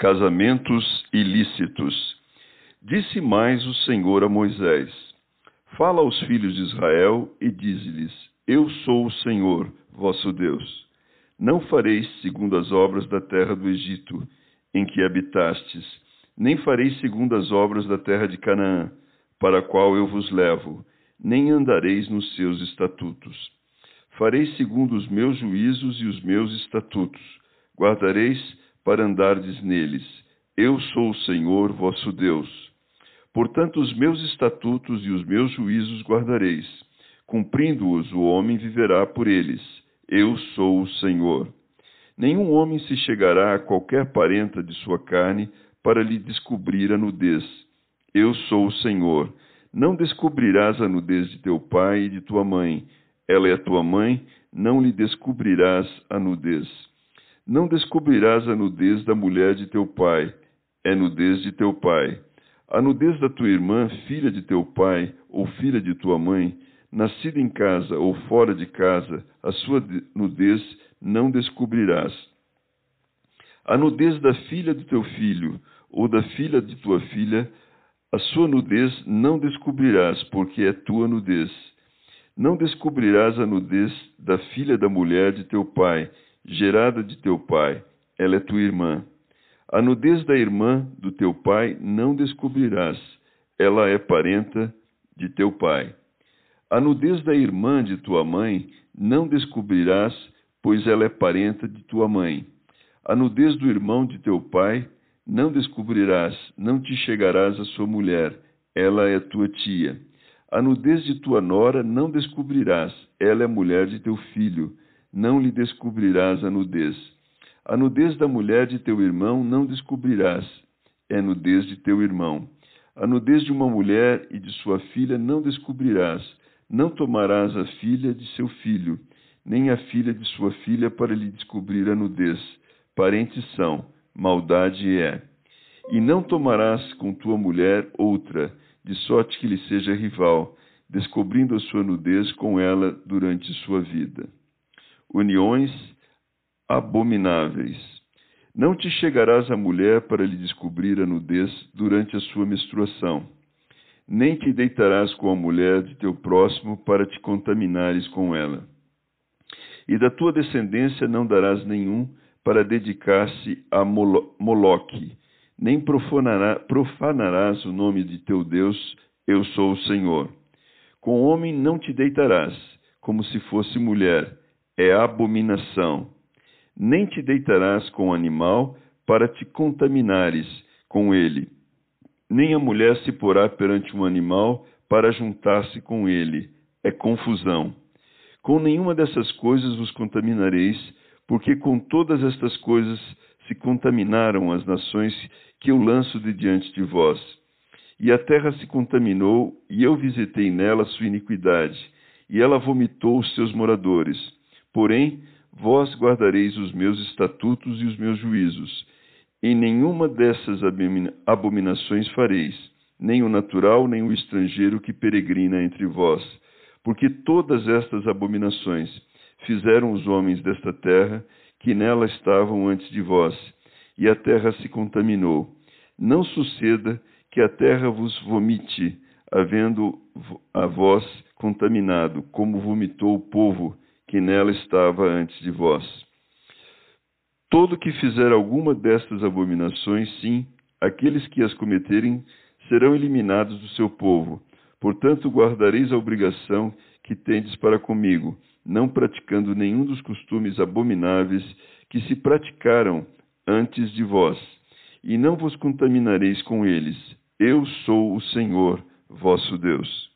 Casamentos ilícitos. Disse mais o Senhor a Moisés: Fala aos filhos de Israel e dize-lhes: Eu sou o Senhor, vosso Deus. Não fareis segundo as obras da terra do Egito, em que habitastes, nem fareis segundo as obras da terra de Canaã, para a qual eu vos levo, nem andareis nos seus estatutos. Fareis segundo os meus juízos e os meus estatutos, guardareis para andardes neles. Eu sou o Senhor vosso Deus. Portanto, os meus estatutos e os meus juízos guardareis. Cumprindo-os, o homem viverá por eles. Eu sou o Senhor. Nenhum homem se chegará a qualquer parenta de sua carne para lhe descobrir a nudez. Eu sou o Senhor. Não descobrirás a nudez de teu pai e de tua mãe. Ela é tua mãe, não lhe descobrirás a nudez. Não descobrirás a nudez da mulher de teu pai, é nudez de teu pai. A nudez da tua irmã, filha de teu pai ou filha de tua mãe, nascida em casa ou fora de casa, a sua nudez não descobrirás. A nudez da filha do teu filho ou da filha de tua filha, a sua nudez não descobrirás, porque é tua nudez. Não descobrirás a nudez da filha da mulher de teu pai, gerada de teu pai, ela é tua irmã. A nudez da irmã do teu pai não descobrirás, ela é parenta de teu pai. A nudez da irmã de tua mãe não descobrirás, pois ela é parenta de tua mãe. A nudez do irmão de teu pai não descobrirás, não te chegarás à sua mulher, ela é tua tia. A nudez de tua nora não descobrirás, ela é mulher de teu filho não lhe descobrirás a nudez. A nudez da mulher de teu irmão não descobrirás, é nudez de teu irmão. A nudez de uma mulher e de sua filha não descobrirás, não tomarás a filha de seu filho, nem a filha de sua filha para lhe descobrir a nudez. Parentes são, maldade é. E não tomarás com tua mulher outra, de sorte que lhe seja rival, descobrindo a sua nudez com ela durante sua vida uniões abomináveis. Não te chegarás à mulher para lhe descobrir a nudez durante a sua menstruação, nem te deitarás com a mulher de teu próximo para te contaminares com ela. E da tua descendência não darás nenhum para dedicar-se a Moloque, nem profanará, profanarás o nome de teu Deus, eu sou o Senhor. Com homem não te deitarás, como se fosse mulher, é abominação. Nem te deitarás com animal para te contaminares com ele. Nem a mulher se porá perante um animal para juntar-se com ele. É confusão. Com nenhuma dessas coisas vos contaminareis, porque com todas estas coisas se contaminaram as nações que eu lanço de diante de vós. E a terra se contaminou, e eu visitei nela sua iniquidade, e ela vomitou os seus moradores. Porém, vós guardareis os meus estatutos e os meus juízos. Em nenhuma dessas abominações fareis, nem o natural, nem o estrangeiro que peregrina entre vós. Porque todas estas abominações fizeram os homens desta terra, que nela estavam antes de vós, e a terra se contaminou. Não suceda que a terra vos vomite, havendo a vós contaminado, como vomitou o povo que nela estava antes de vós. Todo que fizer alguma destas abominações, sim, aqueles que as cometerem serão eliminados do seu povo. Portanto, guardareis a obrigação que tendes para comigo, não praticando nenhum dos costumes abomináveis que se praticaram antes de vós, e não vos contaminareis com eles. Eu sou o Senhor, vosso Deus.